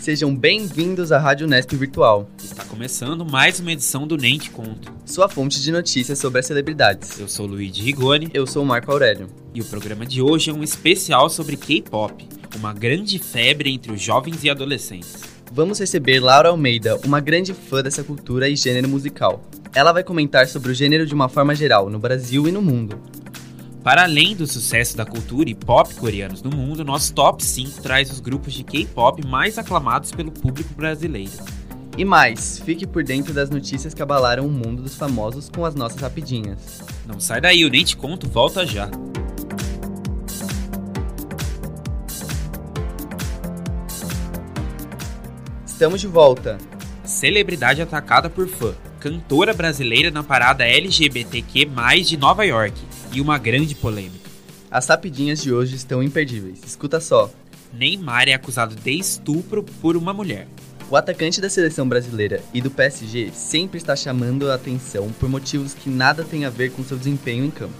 Sejam bem-vindos à Rádio Nesp Virtual, Está começando mais uma edição do Nem Te Conto. sua fonte de notícias sobre as celebridades. Eu sou Luigi Rigoni Eu sou o Marco Aurélio. e o programa de hoje é um especial sobre K-pop, uma grande febre entre os jovens e adolescentes. Vamos receber Laura Almeida, uma grande fã dessa cultura e gênero musical. Ela vai comentar sobre o gênero de uma forma geral, no Brasil e no mundo. Para além do sucesso da cultura e pop coreanos no mundo, nosso top 5 traz os grupos de K-pop mais aclamados pelo público brasileiro. E mais, fique por dentro das notícias que abalaram o mundo dos famosos com as nossas rapidinhas. Não sai daí, o Nem Te Conto volta já. Estamos de volta. Celebridade atacada por fã. Cantora brasileira na parada LGBTQ+, de Nova York. E uma grande polêmica. As rapidinhas de hoje estão imperdíveis. Escuta só. Neymar é acusado de estupro por uma mulher. O atacante da seleção brasileira e do PSG sempre está chamando a atenção por motivos que nada têm a ver com seu desempenho em campo.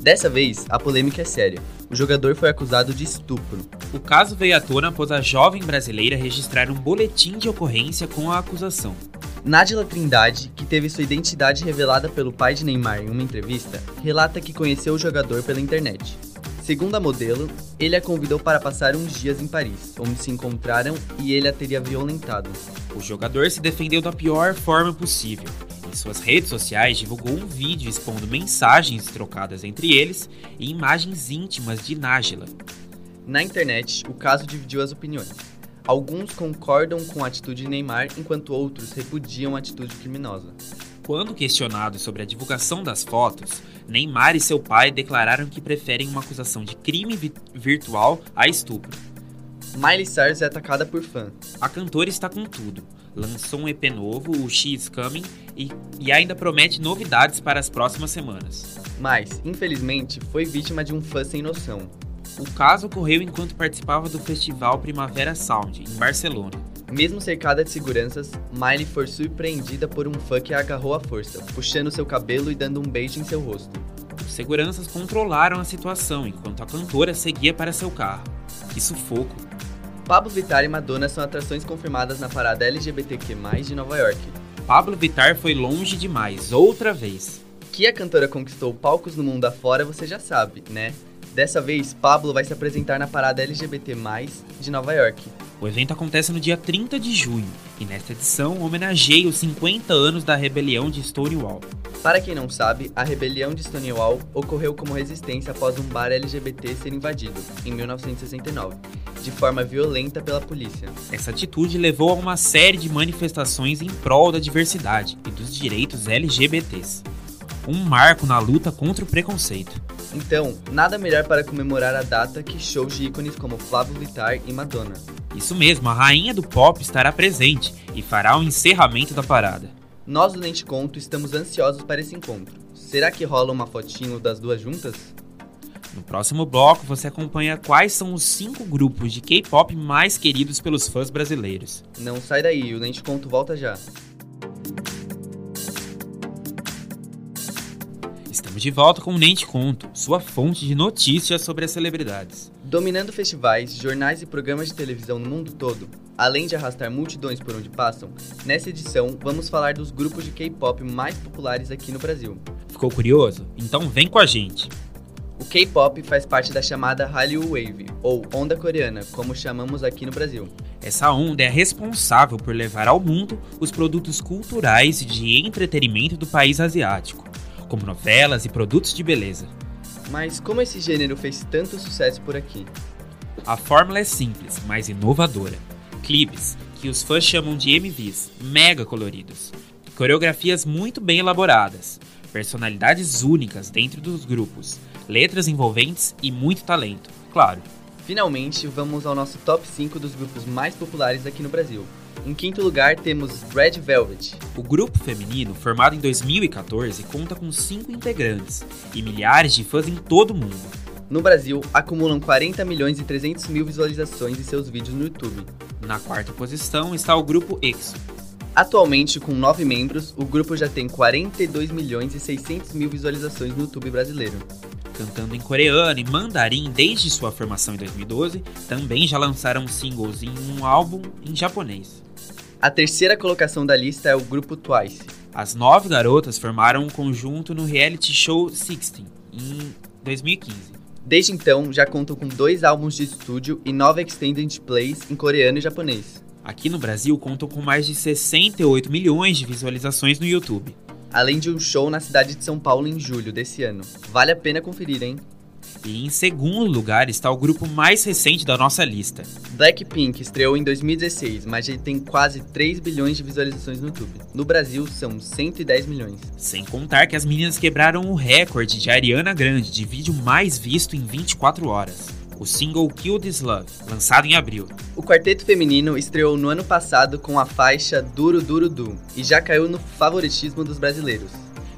Dessa vez, a polêmica é séria. O jogador foi acusado de estupro. O caso veio à tona após a jovem brasileira registrar um boletim de ocorrência com a acusação. Nádila Trindade, que teve sua identidade revelada pelo pai de Neymar em uma entrevista, relata que conheceu o jogador pela internet. Segundo a modelo, ele a convidou para passar uns dias em Paris, onde se encontraram e ele a teria violentado. O jogador se defendeu da pior forma possível. Em suas redes sociais, divulgou um vídeo expondo mensagens trocadas entre eles e imagens íntimas de Nájila. Na internet, o caso dividiu as opiniões. Alguns concordam com a atitude de Neymar, enquanto outros repudiam a atitude criminosa. Quando questionados sobre a divulgação das fotos, Neymar e seu pai declararam que preferem uma acusação de crime vi- virtual a estupro. Miley Cyrus é atacada por fã. A cantora está com tudo. Lançou um EP novo, o She's Coming, e, e ainda promete novidades para as próximas semanas. Mas, infelizmente, foi vítima de um fã sem noção. O caso ocorreu enquanto participava do festival Primavera Sound, em Barcelona. Mesmo cercada de seguranças, Miley foi surpreendida por um fã que a agarrou à força, puxando seu cabelo e dando um beijo em seu rosto. Os seguranças controlaram a situação enquanto a cantora seguia para seu carro. Que sufoco! Pablo Vittar e Madonna são atrações confirmadas na parada LGBTQ+, de Nova York. Pablo Vittar foi longe demais, outra vez. Que a cantora conquistou palcos no mundo afora você já sabe, né? Dessa vez, Pablo vai se apresentar na parada LGBT+, de Nova York. O evento acontece no dia 30 de junho e nesta edição homenageia os 50 anos da rebelião de Stonewall. Para quem não sabe, a rebelião de Stonewall ocorreu como resistência após um bar LGBT ser invadido, em 1969, de forma violenta pela polícia. Essa atitude levou a uma série de manifestações em prol da diversidade e dos direitos LGBTs. Um marco na luta contra o preconceito. Então, nada melhor para comemorar a data que shows de ícones como Flávio Vittar e Madonna. Isso mesmo, a rainha do pop estará presente e fará o encerramento da parada. Nós do Lente Conto estamos ansiosos para esse encontro. Será que rola uma fotinho das duas juntas? No próximo bloco, você acompanha quais são os cinco grupos de K-pop mais queridos pelos fãs brasileiros. Não sai daí, o Lente Conto volta já. Estamos de volta com o Nem Te Conto, sua fonte de notícias sobre as celebridades. Dominando festivais, jornais e programas de televisão no mundo todo, além de arrastar multidões por onde passam, nessa edição vamos falar dos grupos de K-pop mais populares aqui no Brasil. Ficou curioso? Então vem com a gente! O K-pop faz parte da chamada Hallyu Wave, ou onda coreana, como chamamos aqui no Brasil. Essa onda é responsável por levar ao mundo os produtos culturais e de entretenimento do país asiático, como novelas e produtos de beleza. Mas como esse gênero fez tanto sucesso por aqui? A fórmula é simples, mas inovadora. Clipes, que os fãs chamam de MVs, mega coloridos. Coreografias muito bem elaboradas. Personalidades únicas dentro dos grupos. Letras envolventes e muito talento, claro. Finalmente, vamos ao nosso top 5 dos grupos mais populares aqui no Brasil. Em quinto lugar, temos Red Velvet. O grupo feminino, formado em 2014, conta com cinco integrantes e milhares de fãs em todo o mundo. No Brasil, acumulam 40 milhões e 300 mil visualizações de seus vídeos no YouTube. Na quarta posição está o grupo EXO. Atualmente, com 9 membros, o grupo já tem 42 milhões e 600 mil visualizações no YouTube brasileiro. Cantando em coreano e mandarim desde sua formação em 2012, também já lançaram singles em um álbum em japonês. A terceira colocação da lista é o grupo Twice. As nove garotas formaram um conjunto no reality show Sixteen em 2015. Desde então, já contam com dois álbuns de estúdio e nove extended plays em coreano e japonês. Aqui no Brasil, contam com mais de 68 milhões de visualizações no YouTube. Além de um show na cidade de São Paulo em julho desse ano. Vale a pena conferir, hein? E em segundo lugar está o grupo mais recente da nossa lista. Blackpink estreou em 2016, mas já tem quase 3 bilhões de visualizações no YouTube. No Brasil, são 110 milhões. Sem contar que as meninas quebraram o recorde de Ariana Grande de vídeo mais visto em 24 horas. O single Kill This Love, lançado em abril. O quarteto feminino estreou no ano passado com a faixa Duro Duro Du e já caiu no favoritismo dos brasileiros.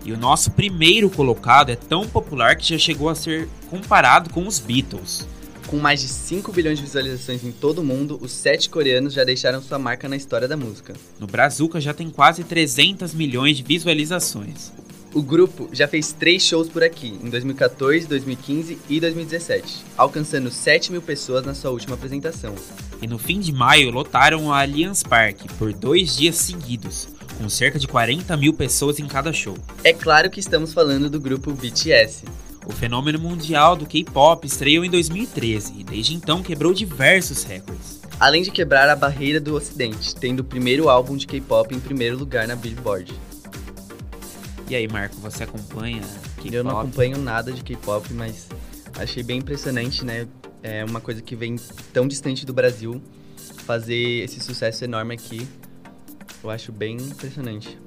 E o nosso primeiro colocado é tão popular que já chegou a ser comparado com os Beatles. Com mais de 5 bilhões de visualizações em todo o mundo, os sete coreanos já deixaram sua marca na história da música. No Brazuca já tem quase 300 milhões de visualizações. O grupo já fez três shows por aqui, em 2014, 2015 e 2017, alcançando 7 mil pessoas na sua última apresentação. E no fim de maio lotaram o Allianz Parque por dois dias seguidos, com cerca de 40 mil pessoas em cada show. É claro que estamos falando do grupo BTS. O fenômeno mundial do K-pop estreou em 2013 e desde então quebrou diversos recordes. Além de quebrar a barreira do ocidente, tendo o primeiro álbum de K-pop em primeiro lugar na Billboard. E aí, Marco, você acompanha K-pop? Eu não acompanho nada de K-pop, mas achei bem impressionante, né? É uma coisa que vem tão distante do Brasil fazer esse sucesso enorme aqui. Eu acho bem impressionante.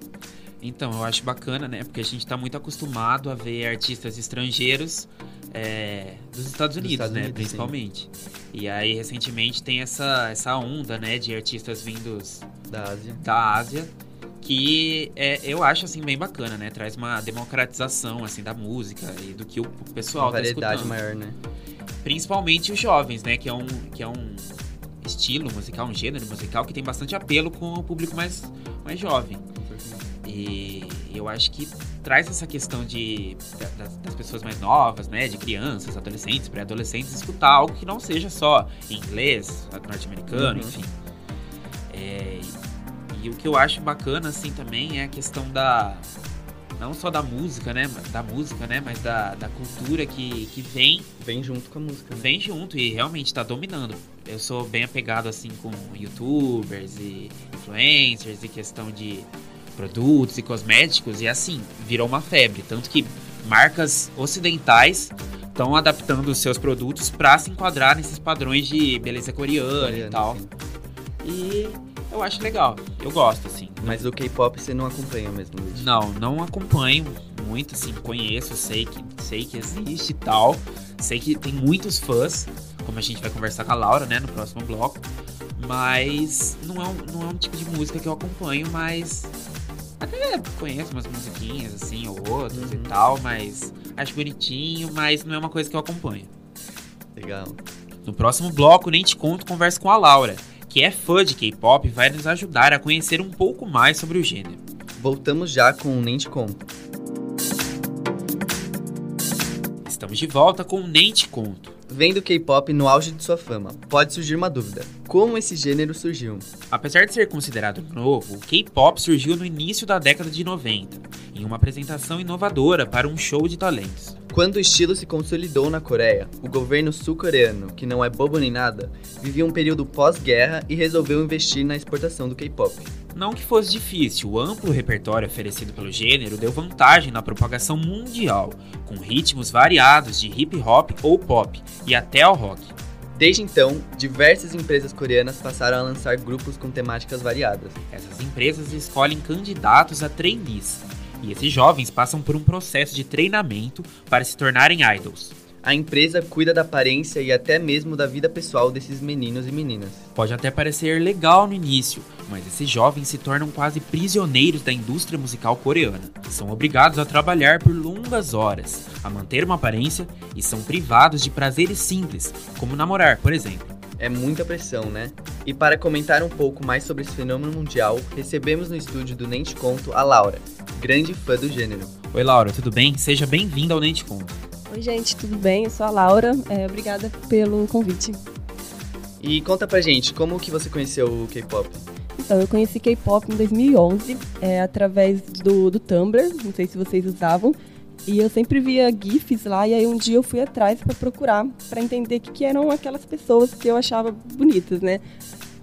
Então, eu acho bacana, né? Porque a gente tá muito acostumado a ver artistas estrangeiros é, dos Estados Unidos, Estados né? Unidos, Principalmente. E aí, recentemente, tem essa, essa onda, né? De artistas vindos Da Ásia. da Ásia que é, eu acho assim bem bacana, né? Traz uma democratização assim da música e do que o pessoal Uma tá variedade maior, né? Principalmente os jovens, né? Que é um que é um estilo musical, um gênero musical que tem bastante apelo com o público mais mais jovem. E eu acho que traz essa questão de da- das, das pessoas mais novas, né, de crianças, adolescentes, pré-adolescentes, escutar algo que não seja só em inglês, norte-americano, Uhum. enfim. É, e o que eu acho bacana assim também é a questão da não só da música, né, da música, né, mas da, da cultura que, que vem Vem junto com a música. né? vem junto e realmente tá dominando. Eu sou bem apegado assim com youtubers e influencers e questão de produtos e cosméticos e assim, virou uma febre, tanto que marcas ocidentais estão adaptando os seus produtos para se enquadrar nesses padrões de beleza coreana, e Coreano, tal. sim. E eu acho legal. Eu gosto assim. Mas o K-pop você não acompanha mesmo, Luiz? Não, não acompanho muito, assim, conheço, sei que, sei que existe e tal. Sei que tem muitos fãs, como a gente vai conversar com a Laura, né, no próximo bloco. Mas não é um, não é um tipo de música que eu acompanho, mas. Até conheço umas musiquinhas, assim, ou outras Uhum. e tal, mas acho bonitinho, mas não é uma coisa que eu acompanho. Legal. No próximo bloco, nem te conto, converso com a Laura, que é fã de K-pop vai nos ajudar a conhecer um pouco mais sobre o gênero. Voltamos já com o Conto. Estamos de volta com o Nem Te Conto. Vendo o K-pop no auge de sua fama, pode surgir uma dúvida: como esse gênero surgiu? Apesar de ser considerado novo, o K-pop surgiu no início da década de 90, em uma apresentação inovadora para um show de talentos. Quando o estilo se consolidou na Coreia, o governo sul-coreano, que não é bobo nem nada, vivia um período pós-guerra e resolveu investir na exportação do K-pop. Não que fosse difícil, o amplo repertório oferecido pelo gênero deu vantagem na propagação mundial, com ritmos variados de hip hop ou pop e até ao rock. Desde então, diversas empresas coreanas passaram a lançar grupos com temáticas variadas. Essas empresas escolhem candidatos a trainees, e esses jovens passam por um processo de treinamento para se tornarem idols. A empresa cuida da aparência e até mesmo da vida pessoal desses meninos e meninas. Pode até parecer legal no início, mas esses jovens se tornam quase prisioneiros da indústria musical coreana. São obrigados a trabalhar por longas horas, a manter uma aparência e são privados de prazeres simples, como namorar, por exemplo. É muita pressão, né? E para comentar um pouco mais sobre esse fenômeno mundial, recebemos no estúdio do Nem Te Conto a Laura, grande fã do gênero. Oi Laura, tudo bem? Seja bem-vinda ao Nem Te Conto. Oi, gente, tudo bem? Eu sou a Laura. É, obrigada pelo convite. E conta pra gente, como que você conheceu o K-pop? Então, eu conheci K-pop em 2011, é, através do, do Tumblr, não sei se vocês usavam, e eu sempre via GIFs lá, e aí um dia eu fui atrás para procurar, para entender o que, que, eram aquelas pessoas que eu achava bonitas, né?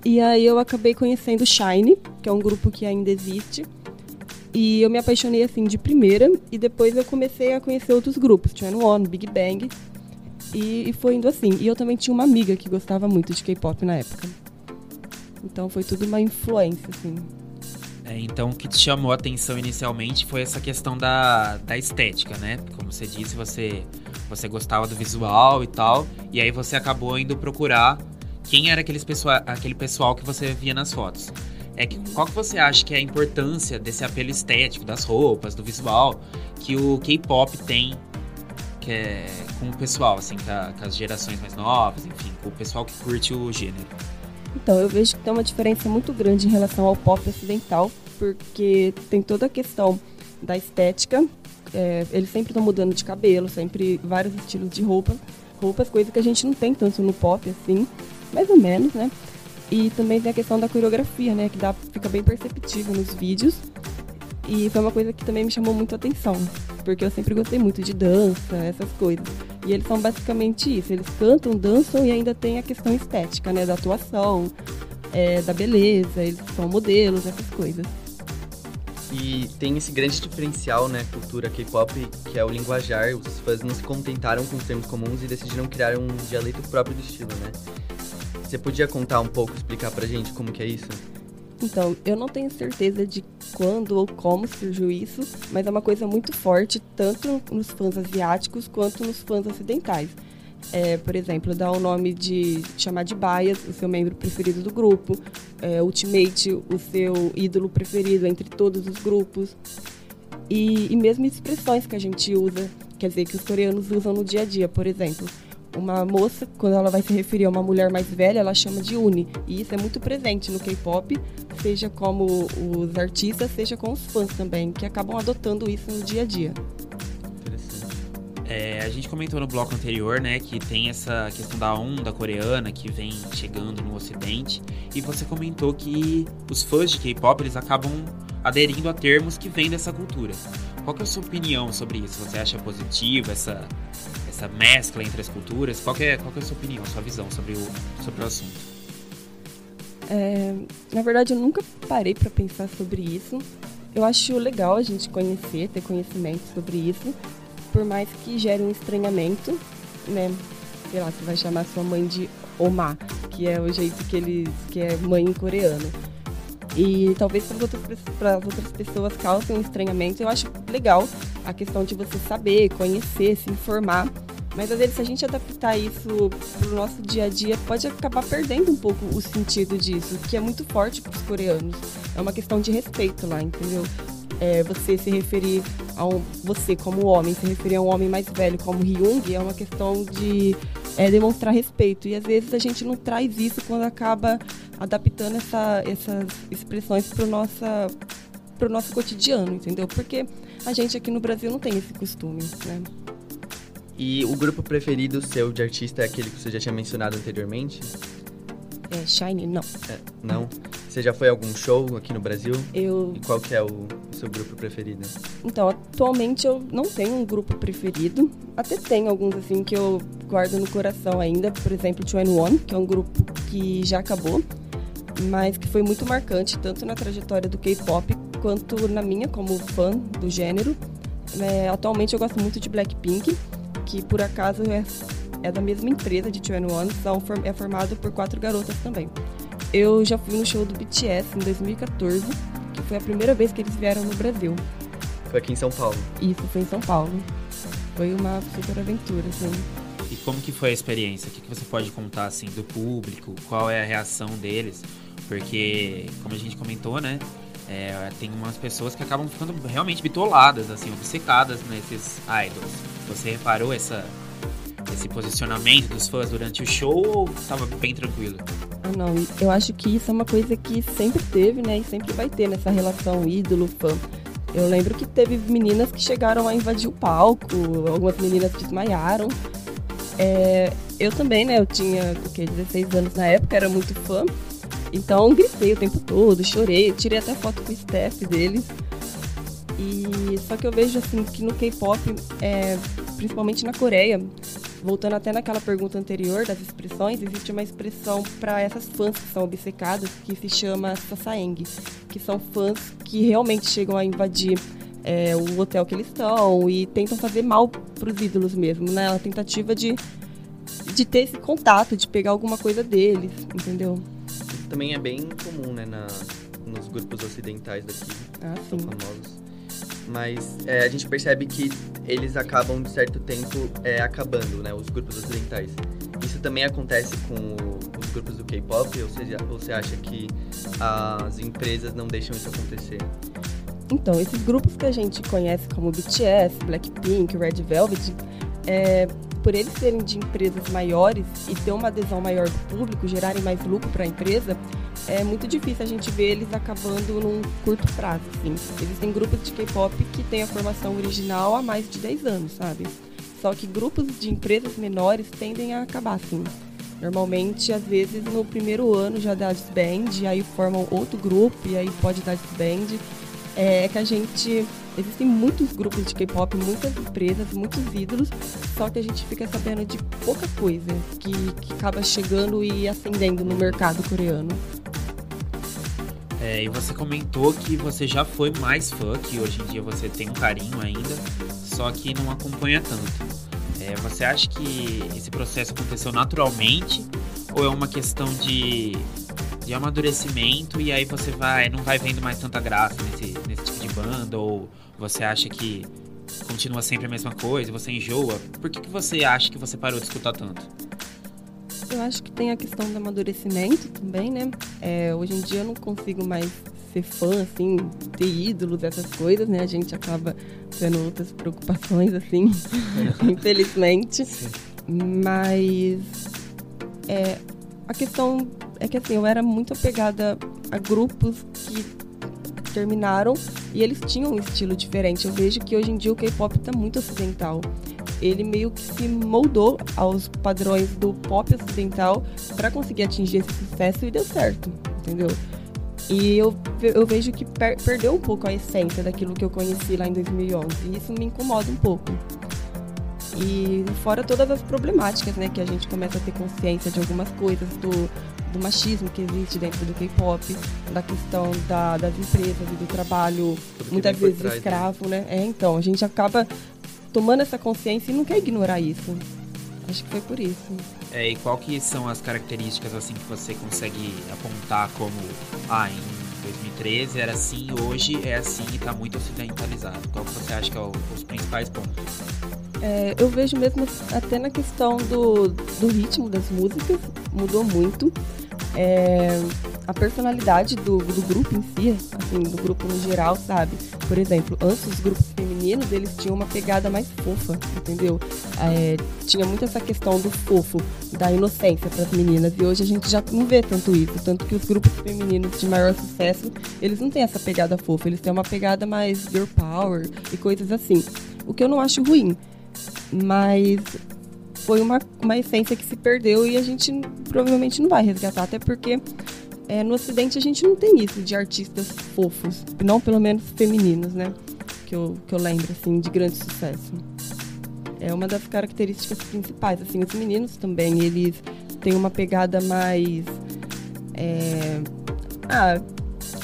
E aí eu acabei conhecendo Shine, que é um grupo que ainda existe, e eu me apaixonei assim de primeira, e depois eu comecei a conhecer outros grupos, Channel One, Big Bang, e, e foi indo assim. E eu também tinha uma amiga que gostava muito de K-pop na época. Então foi tudo uma influência, assim. É, então, o que te chamou a atenção inicialmente foi essa questão da, da estética, né? Como você disse, você, você gostava do visual e tal, e aí você acabou indo procurar quem era aqueles pessoa, aquele pessoal que você via nas fotos. É que, qual que você acha que é a importância desse apelo estético, das roupas, do visual, que o K-pop tem que é, com o pessoal, assim, com, a, com as gerações mais novas, enfim, com o pessoal que curte o gênero? Então, eu vejo que tem uma diferença muito grande em relação ao pop ocidental, porque tem toda a questão da estética. É, eles sempre estão mudando de cabelo, sempre vários estilos de roupa, roupas, coisa que a gente não tem tanto no pop, assim, mais ou menos, né? E também tem a questão da coreografia, né? Que dá, fica bem perceptível nos vídeos. E foi uma coisa que também me chamou muito a atenção, porque eu sempre gostei muito de dança, essas coisas. E eles são basicamente isso, eles cantam, dançam e ainda tem a questão estética, né, da atuação, é, da beleza, eles são modelos, essas coisas. E tem esse grande diferencial, né, cultura K-pop, que é o linguajar. Os fãs não se contentaram com os termos comuns e decidiram criar um dialeto próprio do estilo, né? Você podia contar um pouco, explicar pra gente como que é isso? Então, eu não tenho certeza de quando ou como surgiu isso, mas é uma coisa muito forte, tanto nos fãs asiáticos quanto nos fãs ocidentais. É, por exemplo, dar o nome de chamar de Bias, o seu membro preferido do grupo, é, Ultimate, o seu ídolo preferido entre todos os grupos. E, e mesmo expressões que a gente usa, quer dizer, que os coreanos usam no dia a dia, por exemplo uma moça, quando ela vai se referir a uma mulher mais velha, ela chama de Uni. E isso é muito presente no K-pop, seja como os artistas, seja com os fãs também, que acabam adotando isso no dia a dia. É, a gente comentou no bloco anterior, né, que tem essa questão da onda coreana que vem chegando no Ocidente, e você comentou que os fãs de K-pop eles acabam aderindo a termos que vêm dessa cultura. Qual é a sua opinião sobre isso? Você acha positivo essa essa mescla entre as culturas. Qual é, qual é a sua opinião, sua visão sobre o, sobre o assunto? É, na verdade, eu nunca parei para pensar sobre isso. Eu acho legal a gente conhecer, ter conhecimento sobre isso, por mais que gere um estranhamento, né? Sei lá, você vai chamar sua mãe de Oma, que é o jeito que eles, que é mãe em coreano. E talvez para outras, outras pessoas cause um estranhamento. Eu acho legal a questão de você saber, conhecer, se informar mas às vezes, se a gente adaptar isso pro nosso dia a dia, pode acabar perdendo um pouco o sentido disso, que é muito forte para os coreanos. É uma questão de respeito lá, entendeu? É, você se referir a um. Você, como homem, se referir a um homem mais velho como Hyung é uma questão de é, demonstrar respeito. E às vezes a gente não traz isso quando acaba adaptando essa, essas expressões para o nosso cotidiano, entendeu? Porque a gente aqui no Brasil não tem esse costume, né? E o grupo preferido seu de artista é aquele que você já tinha mencionado anteriormente? É, Shine, não. É, não? Você já foi a algum show aqui no Brasil? Eu... E qual que é o seu grupo preferido? Então, atualmente eu não tenho um grupo preferido. Até tenho alguns, assim, que eu guardo no coração ainda. Por exemplo, o One, que é um grupo que já acabou, mas que foi muito marcante, tanto na trajetória do K-pop, quanto na minha, como fã do gênero. É, atualmente eu gosto muito de Blackpink que por acaso é, é da mesma empresa de Twenty One, são, é formado por quatro garotas também. Eu já fui no show do BTS em 2014, que foi a primeira vez que eles vieram no Brasil. Foi aqui em São Paulo? Isso, foi em São Paulo. Foi uma super aventura, assim. E como que foi a experiência? O que, que você pode contar, assim, do público? Qual é a reação deles? Porque, como a gente comentou, né? É, tem umas pessoas que acabam ficando realmente bitoladas, assim, obcecadas nesses idols. Você reparou essa, esse posicionamento dos fãs durante o show ou estava bem tranquilo? Ah, não. Eu acho que isso é uma coisa que sempre teve, né? E sempre vai ter nessa relação ídolo-fã. Eu lembro que teve meninas que chegaram a invadir o palco, algumas meninas desmaiaram. É, eu também, né? Eu tinha o quê, 16 anos na época, era muito fã. Então gritei o tempo todo, chorei, tirei até foto com o Steph deles. E só que eu vejo assim que no K-pop, é, principalmente na Coreia, voltando até naquela pergunta anterior das expressões, existe uma expressão para essas fãs que são obcecadas que se chama sasaeng, que são fãs que realmente chegam a invadir é, o hotel que eles estão e tentam fazer mal para os ídolos mesmo, né? A tentativa de, de ter esse contato, de pegar alguma coisa deles, entendeu? Também é bem comum, né, na, nos grupos ocidentais daqui, ah, são famosos mas é, a gente percebe que eles acabam, de certo tempo, é, acabando, né? Os grupos ocidentais. Isso também acontece com o, os grupos do K-pop, ou seja, você acha que as empresas não deixam isso acontecer? Então, esses grupos que a gente conhece como BTS, Blackpink, Red Velvet, é, por eles serem de empresas maiores e ter uma adesão maior do público, gerarem mais lucro para a empresa, é muito difícil a gente ver eles acabando num curto prazo, assim. Existem grupos de K-pop que têm a formação original há mais de 10 anos, sabe? Só que grupos de empresas menores tendem a acabar, assim. Normalmente, às vezes, no primeiro ano já dá disband, aí formam outro grupo e aí pode dar disband. É que a gente Existem muitos grupos de K-pop, muitas empresas, muitos ídolos, só que a gente fica sabendo de pouca coisa que, que acaba chegando e ascendendo no mercado coreano. É, e você comentou que você já foi mais fã, que hoje em dia você tem um carinho ainda, só que não acompanha tanto. É, você acha que esse processo aconteceu naturalmente ou é uma questão de, de amadurecimento e aí você vai não vai vendo mais tanta graça nesse, nesse tipo de banda ou você acha que continua sempre a mesma coisa, você enjoa? Por que, que você acha que você parou de escutar tanto? Eu acho que tem a questão do amadurecimento também, né? É, hoje em dia eu não consigo mais ser fã, assim, ter ídolos, essas coisas, né? A gente acaba tendo outras preocupações, assim, infelizmente. Sim. Mas é, a questão é que, assim, eu era muito apegada a grupos que terminaram e eles tinham um estilo diferente. Eu vejo que hoje em dia o K-pop está muito ocidental. Ele meio que se moldou aos padrões do pop ocidental para conseguir atingir esse sucesso e deu certo, entendeu? E eu, eu vejo que per perdeu um pouco a essência daquilo que eu conheci lá em 2011. E isso me incomoda um pouco. E fora todas as problemáticas, né, que a gente começa a ter consciência de algumas coisas do, do machismo que existe dentro do K-pop, da questão da, das empresas e do trabalho, muitas vezes né? escravo, né? né? É, então, a gente acaba tomando essa consciência e não quer ignorar isso. Acho que foi por isso. É, e qual que são as características assim que você consegue apontar como ah, em 2013 era assim, hoje é assim e está muito ocidentalizado? Qual que você acha que é o, os principais pontos? É, eu vejo mesmo até na questão do, do ritmo das músicas, mudou muito. É, a personalidade do, do grupo em si, assim, do grupo no geral, sabe? Por exemplo, antes os grupos femininos, eles tinham uma pegada mais fofa, entendeu? É, tinha muito essa questão do fofo, da inocência para as meninas, e hoje a gente já não vê tanto isso, tanto que os grupos femininos de maior sucesso, eles não têm essa pegada fofa, eles têm uma pegada mais girl power e coisas assim. O que eu não acho ruim, mas foi uma, uma essência que se perdeu e a gente provavelmente não vai resgatar, até porque é, no Ocidente a gente não tem isso de artistas fofos, não pelo menos femininos, né? Que eu, que eu lembro, assim, de grande sucesso. É uma das características principais, assim, os meninos também, eles têm uma pegada mais... É, ah,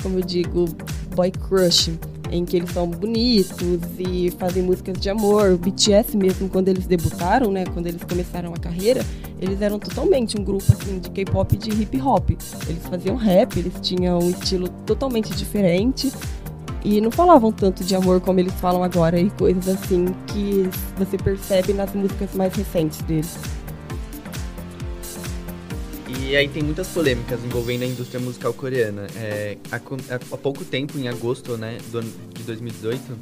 como eu digo, boy crush, em que eles são bonitos e fazem músicas de amor. O BTS mesmo, quando eles debutaram, né, quando eles começaram a carreira, eles eram totalmente um grupo assim de K-pop de hip hop. Eles faziam rap, eles tinham um estilo totalmente diferente e não falavam tanto de amor como eles falam agora e coisas assim que você percebe nas músicas mais recentes deles. E aí tem muitas polêmicas envolvendo a indústria musical coreana. É, há, há, pouco tempo, em agosto né, do, de 2018,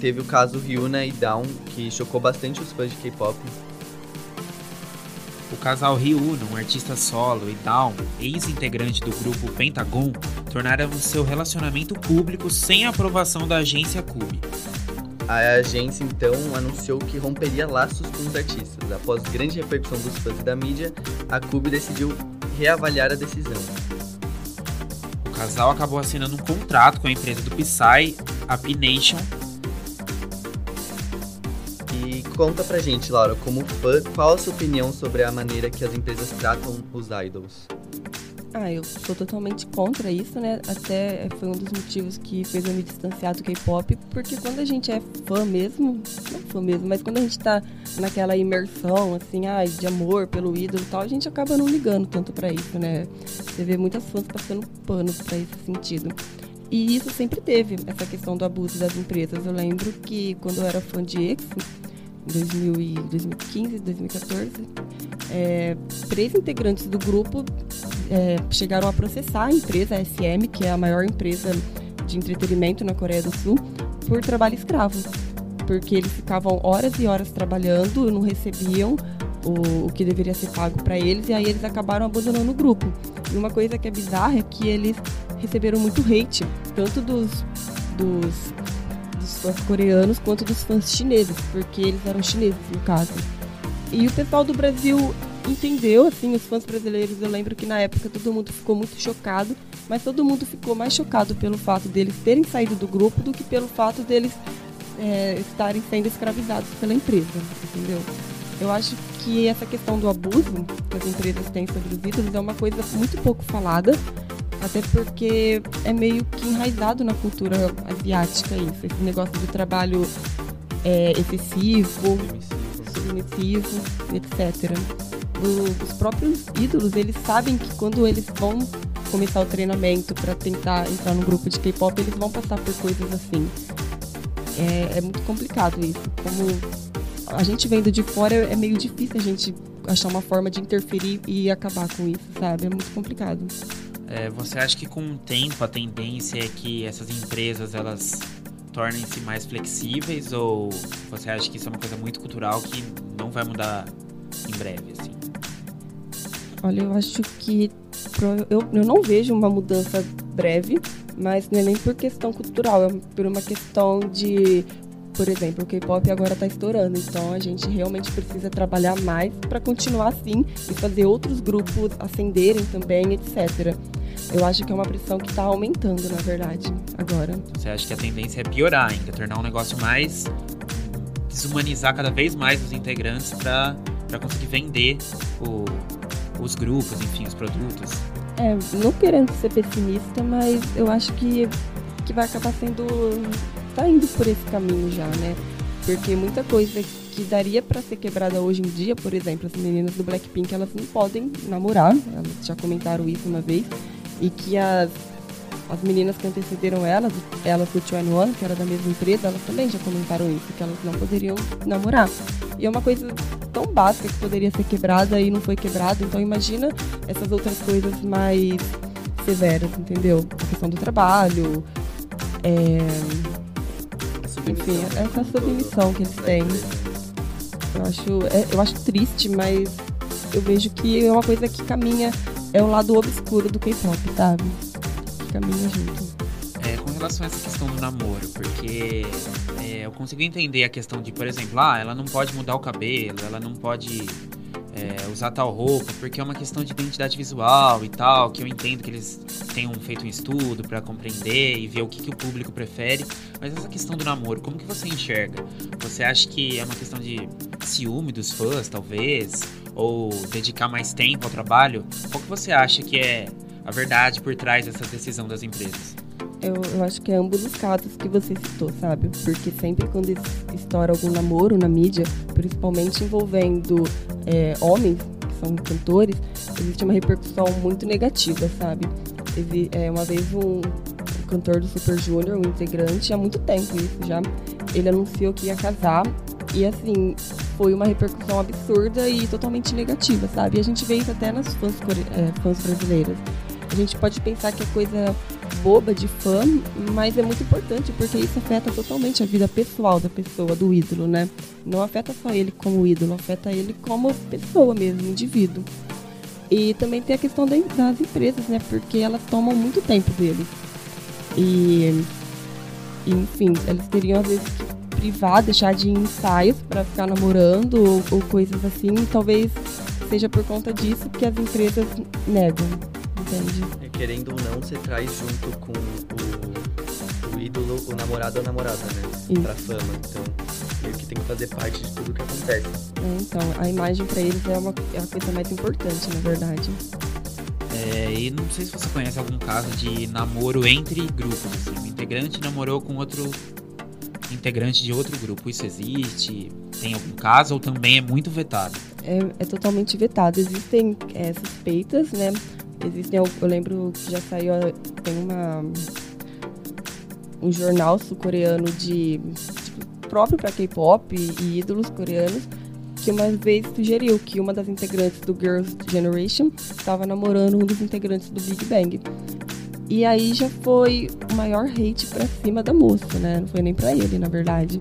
teve o caso Ryuna e Down, que chocou bastante os fãs de K-pop. Casal Ryuno, um artista solo, e Down, ex-integrante do grupo Pentagon, tornaram seu relacionamento público sem aprovação da agência Cube. A agência então anunciou que romperia laços com os artistas. Após grande repercussão dos fãs e da mídia, a Cube decidiu reavaliar a decisão. O casal acabou assinando um contrato com a empresa do Psy, a P-Nation. E conta pra gente, Laura, como fã, qual a sua opinião sobre a maneira que as empresas tratam os idols? Ah, eu sou totalmente contra isso, né? Até foi um dos motivos que fez eu me distanciar do K-pop, porque quando a gente é fã mesmo, não fã mesmo, mas quando a gente tá naquela imersão, assim, ai, de amor pelo ídolo e tal, a gente acaba não ligando tanto para isso, né? Você vê muitas fãs passando panos para esse sentido. E isso sempre teve, essa questão do abuso das empresas. Eu lembro que quando eu era fã de EXO, em 2015, 2014, é, três integrantes do grupo é, chegaram a processar a empresa SM, que é a maior empresa de entretenimento na Coreia do Sul, por trabalho escravo. Porque eles ficavam horas e horas trabalhando, não recebiam o, o que deveria ser pago para eles, e aí eles acabaram abandonando o grupo. E uma coisa que é bizarra é que eles receberam muito hate, tanto dos, dos, dos fãs coreanos quanto dos fãs chineses, porque eles eram chineses, no caso. E o pessoal do Brasil entendeu, assim, os fãs brasileiros, eu lembro que na época todo mundo ficou muito chocado, mas todo mundo ficou mais chocado pelo fato deles terem saído do grupo do que pelo fato deles é, estarem sendo escravizados pela empresa, entendeu? Eu acho que essa questão do abuso que as empresas têm sobre os ídolos é uma coisa muito pouco falada, até porque é meio que enraizado na cultura asiática isso, esse negócio de trabalho é, excessivo, submissivo, etc. O, os próprios ídolos, eles sabem que quando eles vão começar o treinamento para tentar entrar no grupo de K-pop, eles vão passar por coisas assim. É, é muito complicado isso. Como a gente vendo de fora, é meio difícil a gente achar uma forma de interferir e acabar com isso, sabe? É muito complicado. É, você acha que com o tempo a tendência é que essas empresas elas tornem-se mais flexíveis ou você acha que isso é uma coisa muito cultural que não vai mudar em breve assim? Olha, eu acho que eu, eu não vejo uma mudança breve, mas não é nem por questão cultural, é por uma questão de por exemplo, o K-pop agora está estourando, então a gente realmente precisa trabalhar mais para continuar assim e fazer outros grupos ascenderem também, etc. Eu acho que é uma pressão que está aumentando, na verdade, agora. Você acha que a tendência é piorar ainda, tornar um negócio mais. desumanizar cada vez mais os integrantes para conseguir vender o, os grupos, enfim, os produtos? É, não querendo ser pessimista, mas eu acho que, que vai acabar sendo. Tá indo por esse caminho já, né? Porque muita coisa que daria para ser quebrada hoje em dia, por exemplo, as meninas do Blackpink, elas não podem namorar, elas já comentaram isso uma vez e que as, as meninas que antecederam elas, elas do Chuan One, que era da mesma empresa, elas também já comentaram isso, que elas não poderiam namorar. E é uma coisa tão básica que poderia ser quebrada e não foi quebrada, então imagina essas outras coisas mais severas, entendeu? A questão do trabalho, é... enfim, essa submissão que eles têm. Eu acho, é, eu acho triste, mas eu vejo que é uma coisa que caminha é o lado obscuro do K-pop, sabe? Que caminha junto. É, com relação a essa questão do namoro, porque é, eu consigo entender a questão de, por exemplo, ah, ela não pode mudar o cabelo, ela não pode é, usar tal roupa, porque é uma questão de identidade visual e tal, que eu entendo que eles tenham feito um estudo para compreender e ver o que, que o público prefere. Mas essa questão do namoro, como que você enxerga? Você acha que é uma questão de ciúme dos fãs, talvez? Ou dedicar mais tempo ao trabalho? Qual que você acha que é a verdade por trás dessa decisão das empresas? Eu, eu, acho que é ambos os casos que você citou, sabe? Porque sempre quando estoura algum namoro na mídia, principalmente envolvendo é, homens, que são cantores, existe uma repercussão muito negativa, sabe? É, uma vez um cantor do Super Junior, um integrante, há muito tempo isso já, ele anunciou que ia casar e assim, foi uma repercussão absurda e totalmente negativa, sabe? E a gente vê isso até nas fãs, é, fãs brasileiras. A gente pode pensar que é coisa boba de fã, mas é muito importante porque isso afeta totalmente a vida pessoal da pessoa, do ídolo, né? Não afeta só ele como ídolo, afeta ele como pessoa mesmo, indivíduo. E também tem a questão das empresas, né? Porque elas tomam muito tempo deles. E, enfim, eles teriam às vezes que privar, deixar de ensaios para ficar namorando ou, ou coisas assim. Talvez seja por conta disso que as empresas negam, entende? É, querendo ou não, você traz junto com o, o ídolo, o namorado ou a namorada, né? Isso. Pra fama. Então, meio que tem que fazer parte de tudo que acontece. É, então, a imagem para eles é, uma, é a coisa mais importante, na verdade. É, e não sei se você conhece algum caso de namoro entre grupos, assim, um integrante namorou com outro integrante de outro grupo. Isso existe? Tem algum caso ou também é muito vetado? É, é totalmente vetado. Existem é, suspeitas, né? Existem, eu, eu lembro que já saiu, tem uma um jornal sul-coreano de, de próprio para K-pop e ídolos coreanos que uma vez sugeriu que uma das integrantes do Girls' Generation estava namorando um dos integrantes do Big Bang. E aí já foi o maior hate pra cima da moça, né? Não foi nem pra ele, na verdade.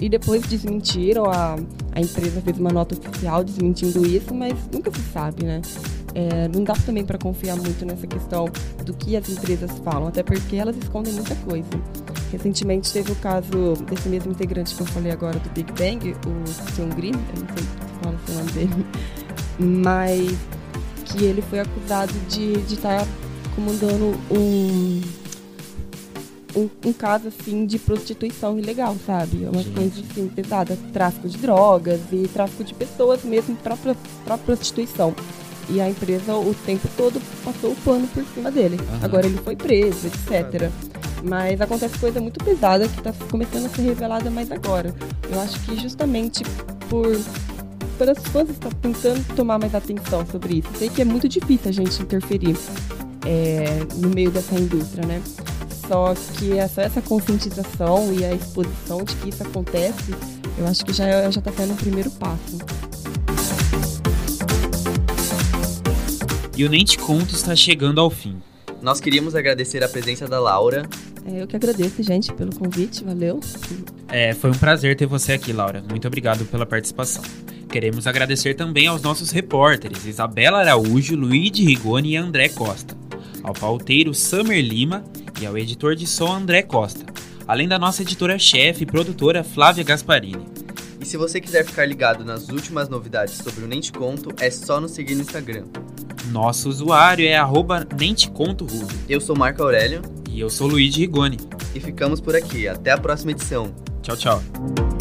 E depois desmentiram, a, a empresa fez uma nota oficial desmentindo isso, mas nunca se sabe, né? É, não dá também para confiar muito nessa questão do que as empresas falam, até porque elas escondem muita coisa. Recentemente teve o caso desse mesmo integrante que eu falei agora do Big Bang, o Seungri, eu não sei se fala o nome dele, mas que ele foi acusado de estar tá comandando um, um, um, caso assim de prostituição ilegal, sabe? É uma Gente. coisa assim pesada, tráfico de drogas e tráfico de pessoas mesmo para prostituição. E a empresa o tempo todo passou o pano por cima dele. Uhum. Agora ele foi preso, etc. Mas acontece coisa muito pesada que está começando a ser revelada mais agora. Eu acho que justamente por pelas fãs estão tentando tomar mais atenção sobre isso. Sei que é muito difícil a gente interferir é, no meio dessa indústria, né? Só que essa, essa conscientização e a exposição de que isso acontece, eu acho que já já está sendo um primeiro passo. E o Nem Te Conto está chegando ao fim. Nós queríamos agradecer a presença da Laura. É, eu que agradeço, gente, pelo convite, valeu. É, foi um prazer ter você aqui, Laura. Muito obrigado pela participação. Queremos agradecer também aos nossos repórteres Isabela Araújo, Luigi Rigoni e André Costa, ao pauteiro Summer Lima e ao editor de som André Costa, além da nossa editora-chefe e produtora Flávia Gasparini. E se você quiser ficar ligado nas últimas novidades sobre o Nem Te Conto, é só nos seguir no Instagram. Nosso usuário é arroba Eu sou Marco Aurélio. E eu sou Luigi Rigoni. E ficamos por aqui. Até a próxima edição. Tchau, tchau.